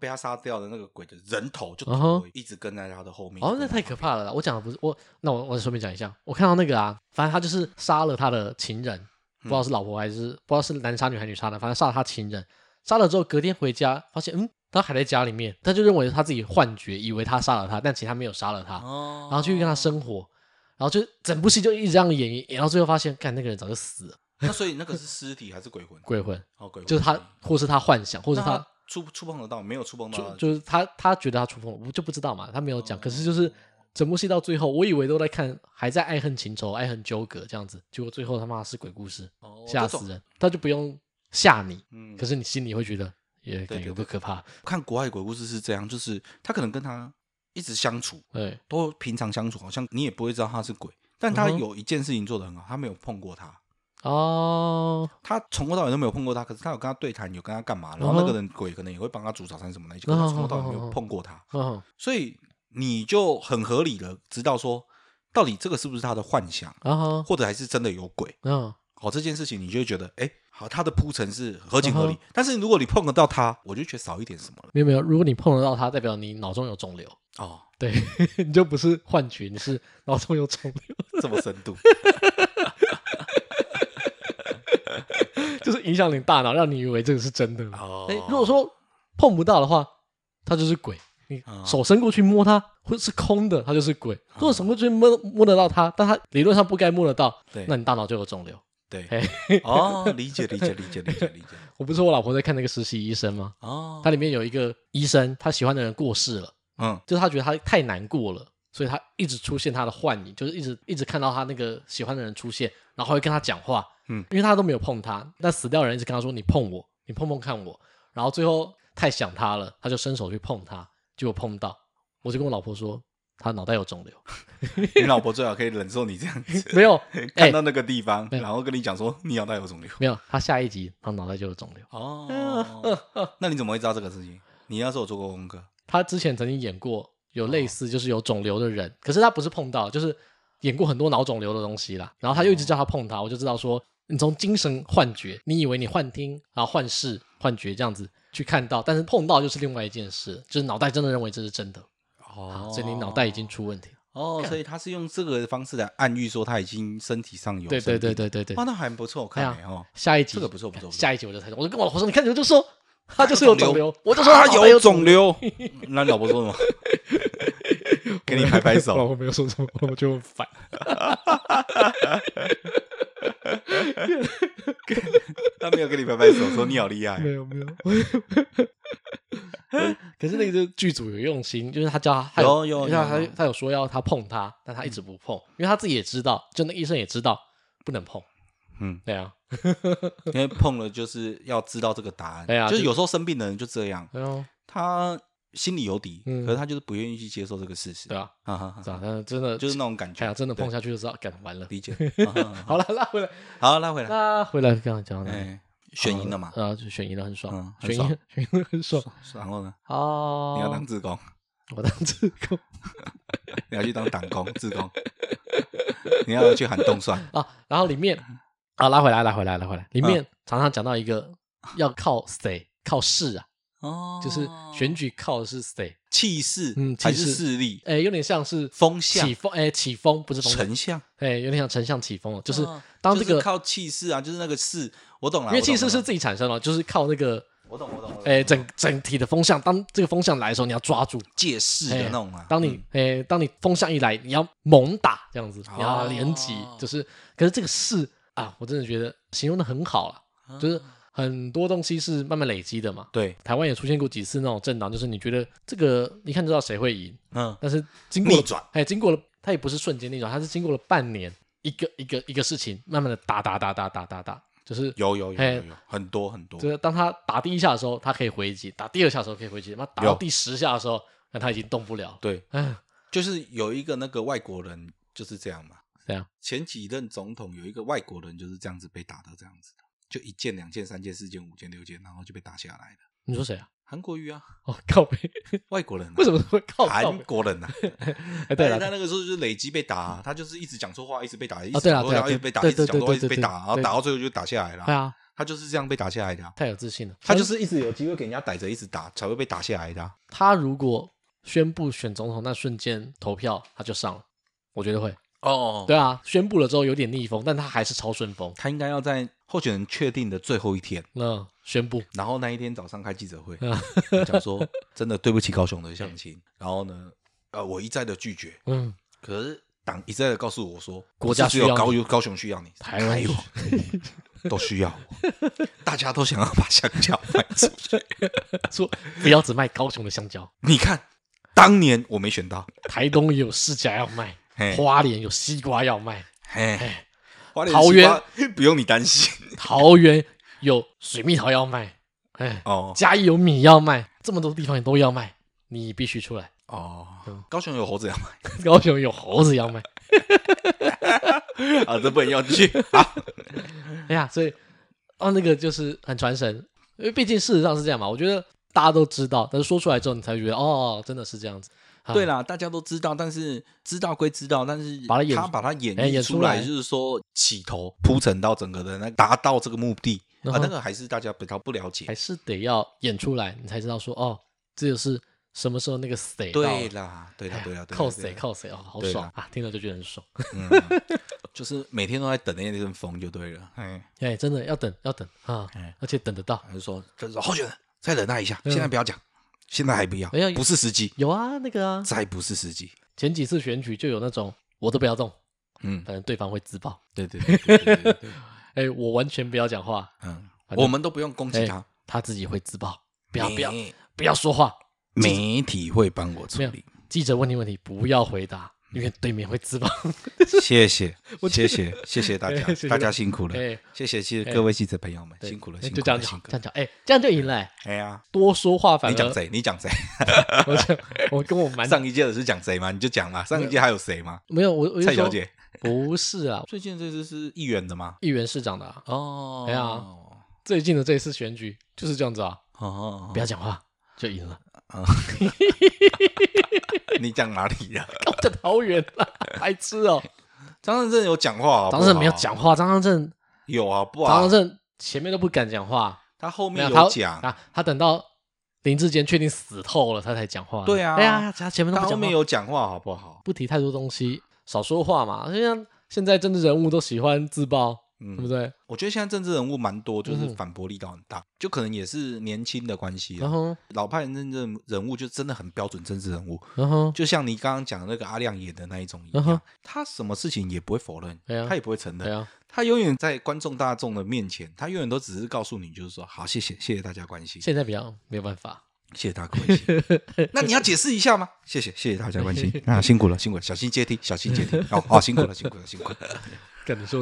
被他杀掉的那个鬼的人头就一直跟在他的后面。哦，那太可怕了啦！我讲的不是我，那我我顺便讲一下，我看到那个啊，反正他就是杀了他的情人，不知道是老婆还是不知道是男杀女还是女杀的，反正杀了他情人。杀了之后隔天回家发现，嗯，他还在家里面，他就认为他自己幻觉，以为他杀了他，但其实他没有杀了他，然后继续跟他生活。然后就整部戏就一直这样演，演到最后发现，看那个人早就死了。那所以那个是尸体还是鬼魂？鬼魂哦，鬼魂就是他，或是他幻想，或是他触触碰得到，没有触碰到就，就是他他觉得他触碰了，我就不知道嘛，他没有讲。哦、可是就是整部戏到最后，我以为都在看，还在爱恨情仇、爱恨纠葛这样子，结果最后他妈是鬼故事，哦、吓死人。他就不用吓你，嗯、可是你心里会觉得也有不可怕。看国外鬼故事是这样，就是他可能跟他。一直相处，对，都平常相处，好像你也不会知道他是鬼，但他有一件事情做得很好，他没有碰过他，哦，他从头到尾都没有碰过他，可是他有跟他对谈，有跟他干嘛？然后那个人鬼可能也会帮他煮早餐什么的，可是他从头到尾没有碰过他。所以你就很合理的知道说，到底这个是不是他的幻想，或者还是真的有鬼？嗯，好，这件事情你就会觉得，哎，好，它的铺陈是合情合理。但是如果你碰得到它，我就觉得少一点什么了。没有没有，如果你碰得到它，代表你脑中有肿瘤。哦，对，你就不是幻觉，你是脑中有肿瘤，这么深度。就是影响你大脑，让你以为这个是真的。哦，哎，如果说碰不到的话，它就是鬼。你手伸过去摸它，会是空的，它就是鬼。如果手过去摸摸得到它，但它理论上不该摸得到，对，那你大脑就有肿瘤。对，哦，理解理解理解理解理解。我不是我老婆在看那个实习医生吗？哦，它里面有一个医生，他喜欢的人过世了，嗯，就是他觉得他太难过了，所以他一直出现他的幻影，就是一直一直看到他那个喜欢的人出现，然后会跟他讲话。嗯，因为他都没有碰他，但死掉的人一直跟他说：“你碰我，你碰碰看我。”然后最后太想他了，他就伸手去碰他，结果碰到。我就跟我老婆说：“他脑袋有肿瘤。”你老婆最好可以忍受你这样子，没有 看到那个地方，然后跟你讲说你脑袋有肿瘤。没有，他下一集他脑袋就有肿瘤。哦，那你怎么会知道这个事情？你要是有做过功课，他之前曾经演过有类似就是有肿瘤的人，可是他不是碰到，就是演过很多脑肿瘤的东西啦。然后他又一直叫他碰他，我就知道说。你从精神幻觉，你以为你幻听，然后幻视、幻觉这样子去看到，但是碰到就是另外一件事，就是脑袋真的认为这是真的哦，所以你脑袋已经出问题。哦，所以他是用这个方式来暗喻说他已经身体上有对对对对对对，哇，那还不错，我看哦，下一集。这个不错不错，下一集我就猜中，我就跟我老婆说，你看你就说他就是有肿瘤，我就说他有肿瘤，那你老婆说什么？给你拍拍手，老婆没有说什么，我就反。他没有跟你拍拍手说你好厉害，没有没有。可是那个剧组有用心，就是他叫他有有他他有说要他碰他，但他一直不碰，因为他自己也知道，就那医生也知道不能碰。嗯，对啊，因为碰了就是要知道这个答案。对啊，就是有时候生病的人就这样，他。心里有底，可是他就是不愿意去接受这个事实。对啊，是吧？但真的就是那种感觉，真的碰下去就知道，干完了，理解。好了，拉回来，好，拉回来，拉回来。刚刚讲的，选赢了嘛？啊，就选赢了，很爽，选赢，选赢了，很爽。然后呢？哦，你要当志工，我当志工，你要去当党工、志工，你要去喊冻蒜啊。然后里面啊，拉回来，拉回来，拉回来。里面常常讲到一个要靠谁？靠势啊。哦，就是选举靠的是谁？气势，嗯，还是势力？哎，有点像是风向，起风，哎，起风不是风丞相，哎，有点像丞相起风了。就是当这个靠气势啊，就是那个势，我懂了。因为气势是自己产生了，就是靠那个，我懂，我懂。哎，整整体的风向，当这个风向来的时候，你要抓住借势的那种啊。当你，哎，当你风向一来，你要猛打这样子，你要连击，就是。可是这个势啊，我真的觉得形容的很好了，就是。很多东西是慢慢累积的嘛。对，台湾也出现过几次那种政党，就是你觉得这个一看就知道谁会赢，嗯，但是经过逆转，哎，经过了，它也不是瞬间逆转，它是经过了半年，一个一个一个事情，慢慢的打打打打打打打，就是有有有有有很多很多。就是当他打第一下的时候，他可以回击；打第二下的时候可以回击。那打到第十下的时候，那他已经动不了。对，嗯，就是有一个那个外国人就是这样嘛。这样，前几任总统有一个外国人就是这样子被打到这样子的。就一件、两件、三件、四件、五件、六件，然后就被打下来了。你说谁啊？韩国瑜啊？哦，靠北，外国人。为什么会靠韩国人呢？哎，对了，他那个时候就是累积被打，他就是一直讲错话，一直被打，一直讲错话，一直被打，一直讲错话，一直被打，然后打到最后就打下来了。对啊，他就是这样被打下来的。太有自信了，他就是一直有机会给人家逮着，一直打才会被打下来的。他如果宣布选总统那瞬间投票，他就上了，我觉得会。哦，对啊，宣布了之后有点逆风，但他还是超顺风。他应该要在候选人确定的最后一天，嗯，宣布，然后那一天早上开记者会，讲说 真的对不起高雄的乡亲，然后呢，呃，我一再的拒绝，嗯，可是党一再的告诉我说，国家需要高高雄需要你，台湾都需要，大家都想要把香蕉卖出去，说不要只卖高雄的香蕉。你看，当年我没选到，台东也有市家要卖。花莲有西瓜要卖，嘿，桃园。不用你担心，桃园有水蜜桃要卖，哎，哦，嘉义有米要卖，这么多地方也都要卖，你必须出来。哦。高雄有猴子要卖，高雄有猴子要卖，啊，这不能要继续啊。哎呀，所以哦，那个就是很传神，因为毕竟事实上是这样嘛。我觉得大家都知道，但是说出来之后，你才会觉得哦，真的是这样子。对啦，大家都知道，但是知道归知道，但是把他把它演演出来，就是说起头铺陈到整个的那达到这个目的啊，那个还是大家比较不了解，还是得要演出来，你才知道说哦，这就是什么时候那个谁对啦，对啦，对啦，靠谁靠谁哦，好爽啊，听了就觉得很爽，就是每天都在等那一阵风就对了，哎哎，真的要等要等啊，而且等得到，就说就是说候选人再忍耐一下，现在不要讲。现在还不要，不是时机。有啊，那个啊，再不是时机。前几次选举就有那种，我都不要动，嗯，反正对方会自爆。对对对，哎，我完全不要讲话，嗯，我们都不用攻击他，他自己会自爆。不要不要不要说话，媒体会帮我处理。记者问你问题，不要回答。因为对面会自爆，谢谢，谢谢，谢谢大家，大家辛苦了，谢谢，谢谢各位记者朋友们，辛苦了，辛苦了，就这样讲，这样讲，哎，这样就赢了，哎。呀，多说话反而你讲谁？你讲谁？我讲，我跟我蛮上一届的是讲谁吗？你就讲嘛，上一届还有谁吗？没有，我蔡小姐。不是啊，最近这次是议员的吗？议员市长的哦，哎呀，最近的这一次选举就是这样子啊，哦，不要讲话就赢了。啊！你讲哪里呀？我讲桃园了，白痴哦！张善政有讲话，张善政没有讲话。张善政有啊，不，张善政前面都不敢讲话，他后面有讲啊。他等到林志坚确定死透了，他才讲话。对啊，哎呀，他前面都后面有讲话，好不好？不提太多东西，少说话嘛。就像现在政治人物都喜欢自爆。嗯，对不对？我觉得现在政治人物蛮多，就是反驳力道很大，就可能也是年轻的关系。然后老派政治人物就真的很标准政治人物。然后就像你刚刚讲的那个阿亮演的那一种一样，他什么事情也不会否认，他也不会承认，他永远在观众大众的面前，他永远都只是告诉你，就是说好，谢谢，谢谢大家关心。现在比较没有办法，谢谢大家关心。那你要解释一下吗？谢谢，谢谢大家关心。啊，辛苦了，辛苦了，小心阶梯，小心阶梯。哦，好，辛苦了，辛苦了，辛苦了。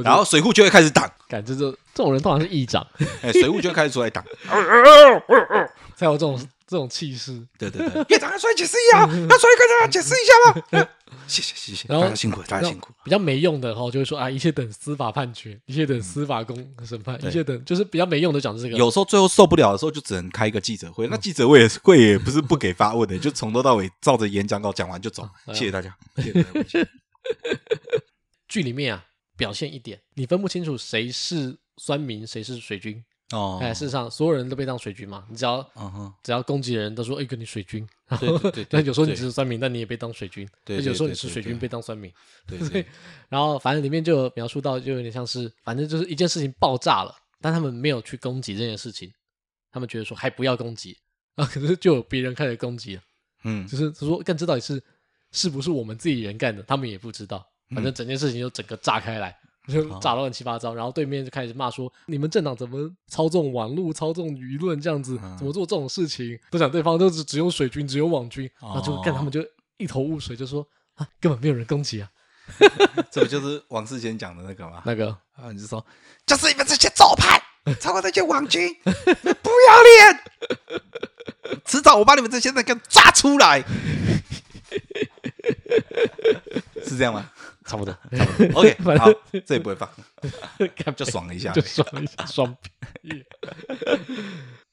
然后水户就会开始挡，感觉这这种人通常是议长，哎，水户就会开始出来挡，才有这种这种气势。对对对，院长要出来解释一下，要出来跟大家解释一下吗？谢谢谢谢，大家辛苦大家辛苦。比较没用的哈，就会说啊，一切等司法判决，一切等司法公审判，一切等就是比较没用的讲这个。有时候最后受不了的时候，就只能开一个记者会。那记者会也会也不是不给发问的，就从头到尾照着演讲稿讲完就走。谢谢大家，谢谢大家。剧里面啊。表现一点，你分不清楚谁是酸民，谁是水军哦。哎，事实上，所有人都被当水军嘛。你只要，只要攻击的人都说，哎，跟你水军。对对 对。那有时候你是酸民，但你也被当水军。对。有时候你是水军，被当酸民。对 对。然后，反正里面就有描述到，就有点像是，反正就是一件事情爆炸了，但他们没有去攻击这件事情，他们觉得说还不要攻击 啊，可是就有别人开始攻击了。嗯。就是说，更知道底是是不是我们自己人干的，他们也不知道。反正整件事情就整个炸开来，就炸到乱七八糟，然后对面就开始骂说：“你们政党怎么操纵网络、操纵舆论这样子？怎么做这种事情？”都讲对方都是只有水军、只有网军，然后就看他们就一头雾水，就说：“啊，根本没有人攻击啊！”这不就是王世坚讲的那个吗？那个啊，你就说就是你们这些左派，操控这些网军，不要脸！迟早我把你们这些人给抓出来。是这样吗？差不多，差不多。OK，好，这也不会放，就爽了一下，就爽一下，爽，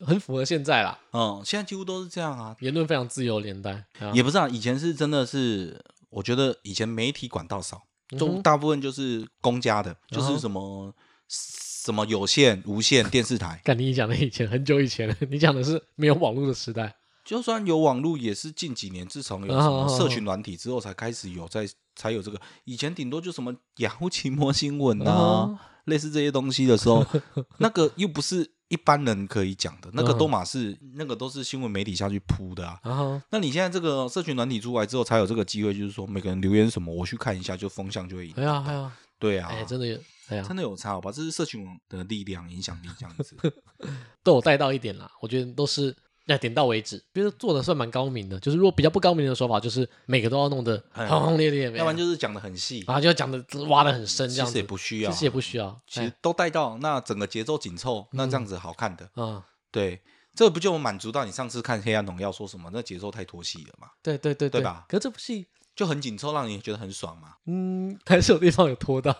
很符合现在啦。嗯，现在几乎都是这样啊，言论非常自由，年代也不是啊。以前是真的是，我觉得以前媒体管道少，中大部分就是公家的，就是什么什么有线、无线电视台。看你讲的以前很久以前了，你讲的是没有网络的时代。就算有网络，也是近几年，自从有什么社群软体之后，才开始有在才有这个。以前顶多就什么雅虎奇摩新闻啊，类似这些东西的时候，那个又不是一般人可以讲的，那个都嘛是那个都是新闻媒体下去铺的啊。那你现在这个社群软体出来之后，才有这个机会，就是说每个人留言什么，我去看一下，就风向就会赢。对啊，对啊，对啊，哎，真的有，真的有差，好吧？这是社群的力量、影响力这样子，都有带到一点啦。我觉得都是。要点到为止，觉得做的算蛮高明的。就是如果比较不高明的说法，就是每个都要弄得轰轰烈烈，要不然就是讲的很细，然后就要讲的挖的很深，这样子其实也不需要，其实也不需要，其实都带到那整个节奏紧凑，那这样子好看的。嗯，对，这不就满足到你上次看《黑暗荣耀》说什么那节奏太拖戏了嘛？对对对对吧？可是这部戏就很紧凑，让你觉得很爽嘛。嗯，还是有地方有拖到。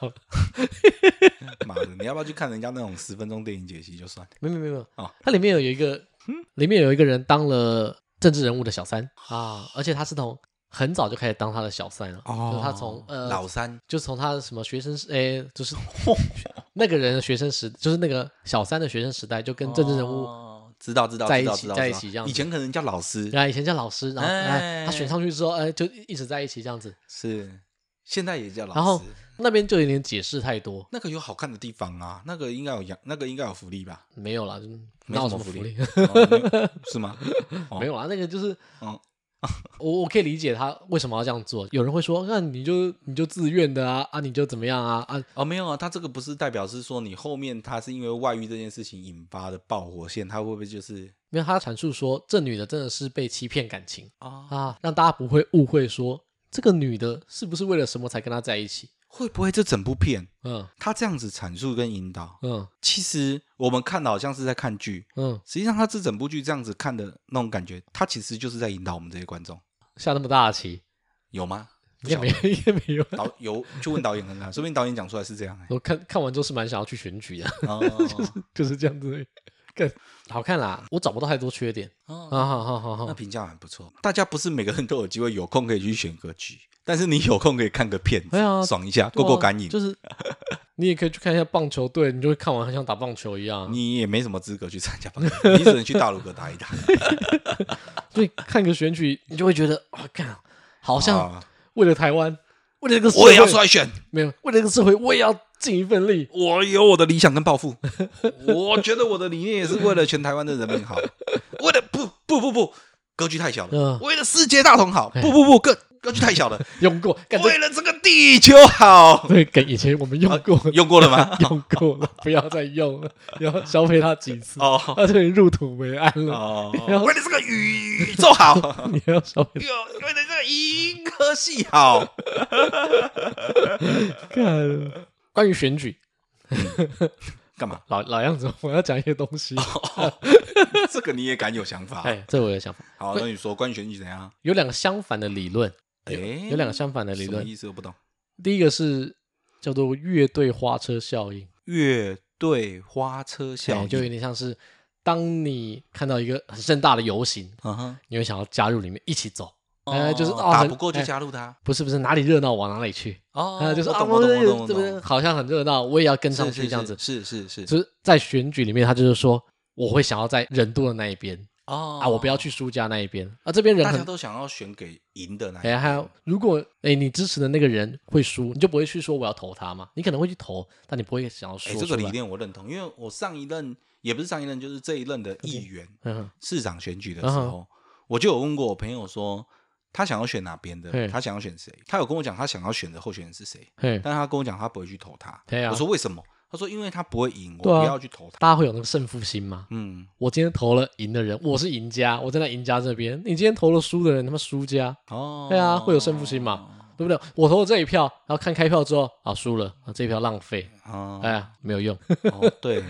妈的，你要不要去看人家那种十分钟电影解析就算？没有没有没有啊，它里面有一个，里面有一个人当了政治人物的小三啊，而且他是从很早就开始当他的小三了。哦，就是他从呃老三，就从他的什么学生时，哎，就是那个人的学生时，就是那个小三的学生时代，就跟政治人物。知道知道在一起在一起这样，以前可能叫老师，对啊，以前叫老师，然后他选上去之后，哎，就一直在一起这样子。是，现在也叫老师。然后那边就有点解释太多。那个有好看的地方啊，那个应该有养，那个应该有福利吧？没有啦，没有什么福利，是吗？没有啊，那个就是，我我可以理解他为什么要这样做。有人会说，那你就你就自愿的啊啊，你就怎么样啊啊？哦，没有啊，他这个不是代表是说你后面他是因为外遇这件事情引发的爆火线，他会不会就是因为他阐述说这女的真的是被欺骗感情啊啊，让大家不会误会说这个女的是不是为了什么才跟他在一起？会不会这整部片，嗯，他这样子阐述跟引导，嗯，其实我们看的好像是在看剧，嗯，实际上他这整部剧这样子看的那种感觉，他其实就是在引导我们这些观众。下那么大的棋，有吗？应该没有，应该没有。导有就问导演看看，说不定导演讲出来是这样。我看看完之后是蛮想要去选举的，就是 就是这样子，更好看啦。我找不到太多缺点，啊，好好好好，那评价很不错。大家不是每个人都有机会有空可以去选歌曲。但是你有空可以看个片，哎呀，爽一下，过过干瘾。就是 你也可以去看一下棒球队，你就会看完很像打棒球一样。你也没什么资格去参加棒球，你只能去大陆哥打一打。所以看个选举，你就会觉得啊，看，好像为了台湾，为了这个社会，我也要出来选。没有，为了这个社会，我也要尽一份力。我有我的理想跟抱负。我觉得我的理念也是为了全台湾的人民好。为了不不不不，格局太小了。为了世界大同好。不不不，更。格局太小了，用过。为了这个地球好，对，跟以前我们用过，用过了吗？用过了，不要再用了，要消费它几次哦，它就入土为安了。哦，为了这个宇宙好，你要消费。为了这个银河系好。看，关于选举，干嘛？老老样子，我要讲一些东西。这个你也敢有想法？哎，这我有想法。好，那你说关于选举怎样？有两个相反的理论。哎，有两个相反的理论，意思我不懂。第一个是叫做乐队花车效应。乐队花车效应就有点像是，当你看到一个很盛大的游行，嗯哼，你会想要加入里面一起走。哎，就是打不过就加入他。不是不是，哪里热闹往哪里去。哦，就是啊，我这边好像很热闹，我也要跟上去这样子。是是是，就是在选举里面，他就是说，我会想要在人多的那一边。哦啊，我不要去输家那一边啊，这边人大家都想要选给赢的那一边。哎，还有，如果哎你支持的那个人会输，你就不会去说我要投他嘛？你可能会去投，但你不会想要说。这个理念我认同，因为我上一任也不是上一任，就是这一任的议员市长选举的时候，我就有问过我朋友说，他想要选哪边的？他想要选谁？他有跟我讲他想要选的候选人是谁，但他跟我讲他不会去投他。我说为什么？他说：“因为他不会赢，我不要去投他。大家会有那个胜负心吗？嗯，我今天投了赢的人，我是赢家，我在那赢家这边。你今天投了输的人，他妈输家。哦，对啊，会有胜负心嘛？对不对？我投了这一票，然后看开票之后啊，输了，啊，这一票浪费。哦，哎呀，没有用。哦，对，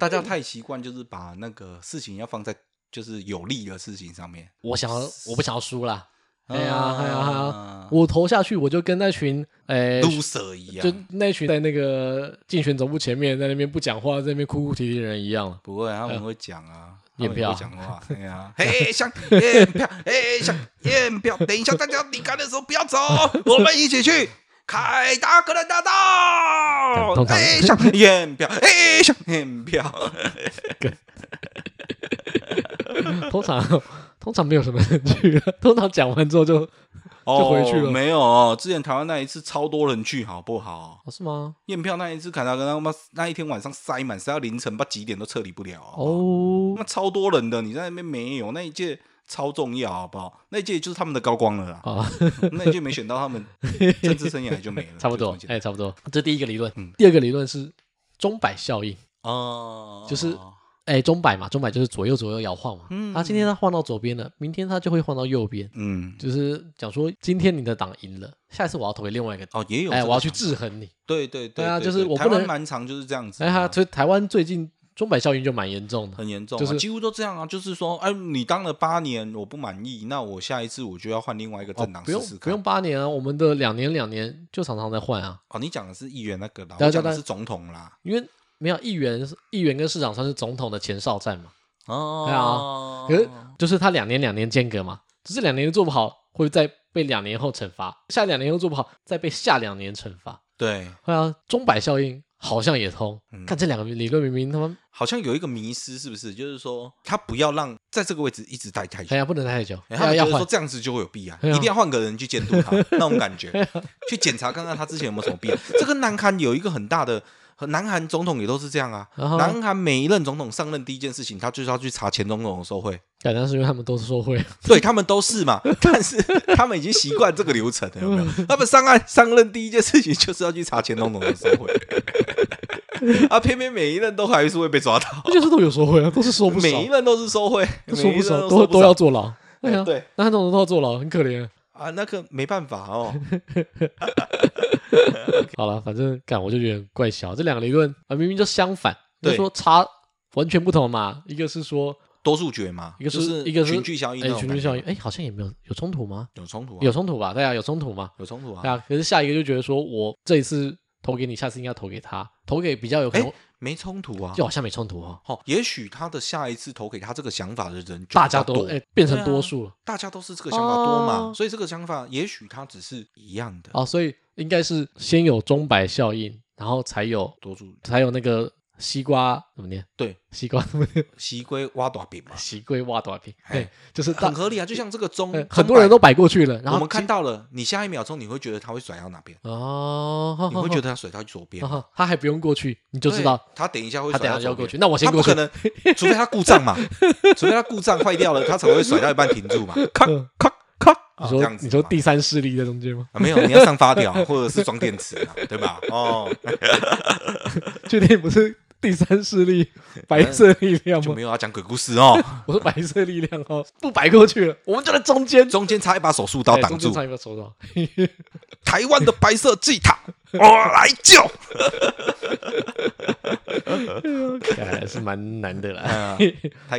大家太习惯就是把那个事情要放在就是有利的事情上面。我想要，我不想要输啦。”哎呀，哎呀，哎呀！我投下去，我就跟那群哎，loser 一样，就那群在那个竞选总部前面，在那边不讲话，在那边哭哭啼啼的人一样。不会，他们会讲啊，验票讲话。哎呀，嘿，想验票，嘿，想验票。等一下，大家离开的时候不要走，我们一起去凯达格兰大道。哎，想验票，哎，想验票。通常。通常没有什么人去，通常讲完之后就就回去了。没有，之前台湾那一次超多人去，好不好？是吗？验票那一次，凯达格兰他妈那一天晚上塞满，塞到凌晨，把几点都撤离不了。哦，那超多人的，你在那边没有那一届超重要，好不好？那一届就是他们的高光了啦。啊，那一届没选到，他们政治生涯就没了。差不多，哎，差不多。这第一个理论，第二个理论是钟摆效应。哦，就是。哎，钟摆嘛，钟摆就是左右左右摇晃嘛。嗯，他今天他晃到左边了，明天他就会晃到右边。嗯，就是讲说今天你的党赢了，下一次我要投给另外一个党。哦，也有。哎，我要去制衡你。对对对。对啊，就是我不能。台湾蛮长就是这样子。哎哈，所以台湾最近钟摆效应就蛮严重的，很严重，就是几乎都这样啊。就是说，哎，你当了八年，我不满意，那我下一次我就要换另外一个政党试试看。不用不用八年啊，我们的两年两年就常常在换啊。哦，你讲的是议员那个啦，我讲的是总统啦。因为没有议员，议员跟市长算是总统的前哨战嘛。哦，对啊，可是就是他两年两年间隔嘛，只是两年做不好，会再被两年后惩罚；下两年又做不好，再被下两年惩罚。对，对啊，钟摆效应好像也通。嗯、看这两个理论，明明他们好像有一个迷失，是不是？就是说他不要让在这个位置一直待太久，哎呀，不能待太久。他们觉得说这样子就会有弊啊，一定要换个人去监督他，那种感觉，去检查看看他之前有没有什么弊。这跟南韩有一个很大的，南韩总统也都是这样啊。南韩每一任总统上任第一件事情，他就是要去查前总统的受贿。可能是因为他们都是受贿，对他们都是嘛，但是他们已经习惯这个流程了，有没有？他们上岸上任第一件事情就是要去查前总统的受贿，啊，偏偏每一任都还是会被抓到，就是都有受贿啊，都是收不少，每一任都是受贿，说不少都都要坐牢，对。啊，对，那总统都要坐牢，很可怜啊，那个没办法哦。好了，反正干我就觉得怪小，这两个理论啊明明就相反，就说差完全不同嘛，一个是说。多数决嘛，一个是一个是群聚效应，哎，群聚效应，哎，好像也没有有冲突吗？有冲突，有冲突吧？对啊，有冲突吗？有冲突啊！对啊，可是下一个就觉得说，我这一次投给你，下次应该投给他，投给比较有可能没冲突啊，就好像没冲突啊。哦，也许他的下一次投给他这个想法的人，大家都哎变成多数了，大家都是这个想法多嘛，所以这个想法也许他只是一样的。啊，所以应该是先有钟摆效应，然后才有多数，才有那个。西瓜怎么念？对，西瓜怎么念？西瓜挖大饼嘛。西瓜挖大饼，对，就是很合理啊。就像这个钟，很多人都摆过去了，然后我们看到了，你下一秒钟你会觉得它会甩到哪边？哦，你会觉得它甩到左边，它还不用过去，你就知道它等一下会甩到右边。那我先过去。可能，除非它故障嘛，除非它故障坏掉了，它才会甩到一半停住嘛。咔咔咔，你说你说第三势力在中间吗？没有，你要上发条或者是装电池，对吧？哦，确定不是？第三势力，白色力量就没有要讲鬼故事哦。我说白色力量哦，不摆过去了，我们就在中间，中间插一把手术刀挡住。插一把手术刀。台湾的白色祭塔，我来救。看来是蛮难的啦。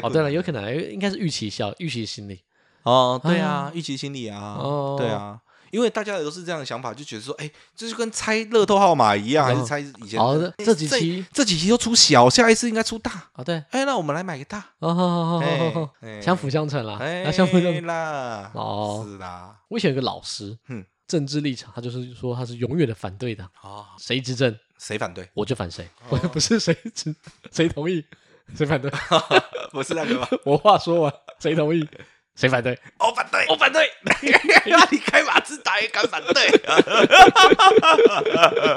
哦，对了，有可能应该是预期效，预期心理。哦，对啊，预期心理啊。哦，对啊。因为大家也都是这样的想法，就觉得说，哎，这就跟猜乐透号码一样，还是猜以前？好的，这几期这几期都出小，下一次应该出大。啊，对，哎，那我们来买个大。哦，好好好好，相辅相成啦，相辅相成啦。哦，是啦。我以前有个老师，嗯，政治立场，他就是说他是永远的反对的。啊，谁执政谁反对，我就反谁。我 不是谁执谁同意谁反对，不是那个吗？我话说完，谁同意？谁反对？我反对，我反对。你开马自达也敢反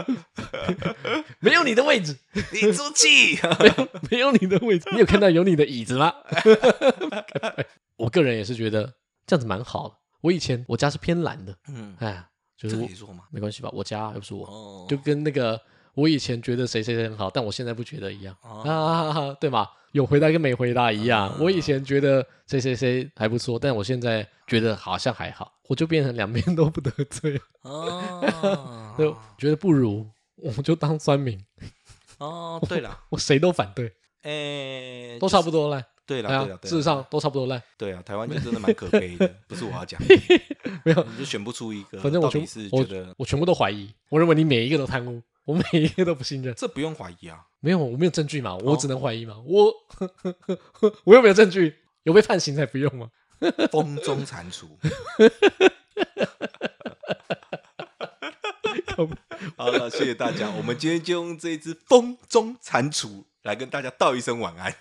对？没有你的位置，你出气。没有，没有你的位置。你有看到有你的椅子吗？我个人也是觉得这样子蛮好的。我以前我家是偏蓝的，嗯，哎，就是可以说嘛，没关系吧？我家又不是我，就跟那个我以前觉得谁谁谁很好，但我现在不觉得一样啊，对吗？有回答跟没回答一样。我以前觉得谁谁谁还不错，但我现在觉得好像还好，我就变成两边都不得罪。哦，就觉得不如我就当酸民。哦，对了，我谁都反对，哎，都差不多烂。对了，对了，事实上都差不多烂。对啊，台湾就真的蛮可悲的，不是我要讲，没有，你就选不出一个。反正我全我我全部都怀疑，我认为你每一个都贪污。我每一个都不信任，这不用怀疑啊，没有，我没有证据嘛，我只能怀疑嘛，我 我又没有证据，有被判刑才不用吗？风中蟾蜍，好了，谢谢大家，我们今天就用这一只风中蟾蜍来跟大家道一声晚安。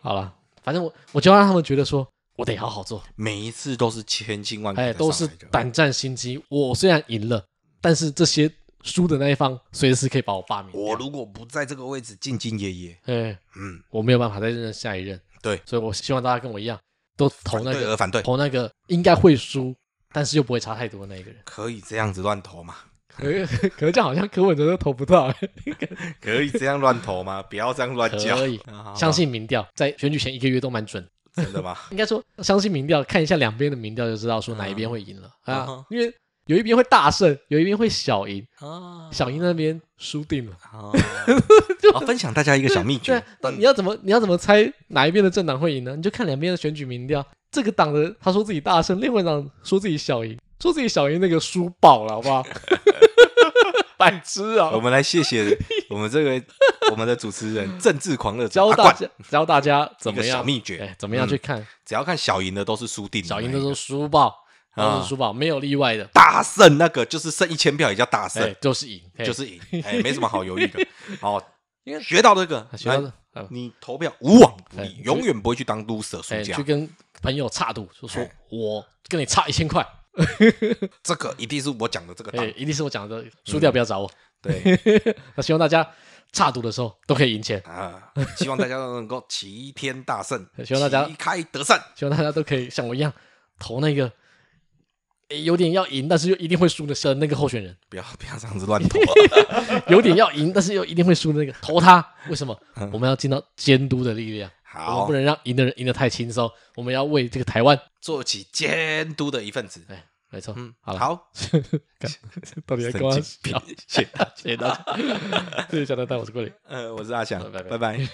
好了，反正我我就要让他们觉得说我得好好做，每一次都是千辛万苦，哎，都是胆战心惊。我虽然赢了，但是这些。输的那一方随时可以把我罢免。我如果不在这个位置兢兢业业，哎，嗯，我没有办法再任下一任。对，所以我希望大家跟我一样，都投那个反对，投那个应该会输，但是又不会差太多的那个人。可以这样子乱投吗？可 可是这样好像柯文哲都投不到。可以这样乱投吗？不要这样乱叫。可以，相信民调在选举前一个月都蛮准。真的吗？应该说相信民调，看一下两边的民调就知道说哪一边会赢了啊，因为。有一边会大胜，有一边会小赢啊。小赢那边输定了啊。好，分享大家一个小秘诀。你要怎么你要怎么猜哪一边的政党会赢呢？你就看两边的选举民调。这个党的他说自己大胜，另外一党说自己小赢，说自己小赢那个输爆了，好不好？白痴啊！我们来谢谢 我们这个我们的主持人政治狂热教大家教大家怎么样小秘诀，怎么样去看？只要看小赢的都是输定，小赢的都是输爆，都是输爆，没有例外的。大胜那个就是剩一千票也叫大胜，就是赢，就是赢，哎，没什么好犹豫的。哦，因为学到这个，学到你投票无往不利，永远不会去当 loser 输家，去跟朋友差赌，就说我跟你差一千块。这个一定是我讲的，这个对，一定是我讲的，输掉不要找我。对，那希望大家差赌的时候都可以赢钱啊！希望大家都能够齐天大圣，希望大家旗开得胜，希望大家都可以像我一样投那个有点要赢，但是又一定会输的那个候选人。不要不要这样子乱投，有点要赢，但是又一定会输的那个投他。为什么？我们要尽到监督的力量，我们不能让赢的人赢得太轻松。我们要为这个台湾做起监督的一份子。哎。没错，嗯，好了，好，到底要干嘛？谢谢大家，谢谢大家，谢谢小蛋蛋，我是郭林，呃，我是阿翔，拜拜，拜拜。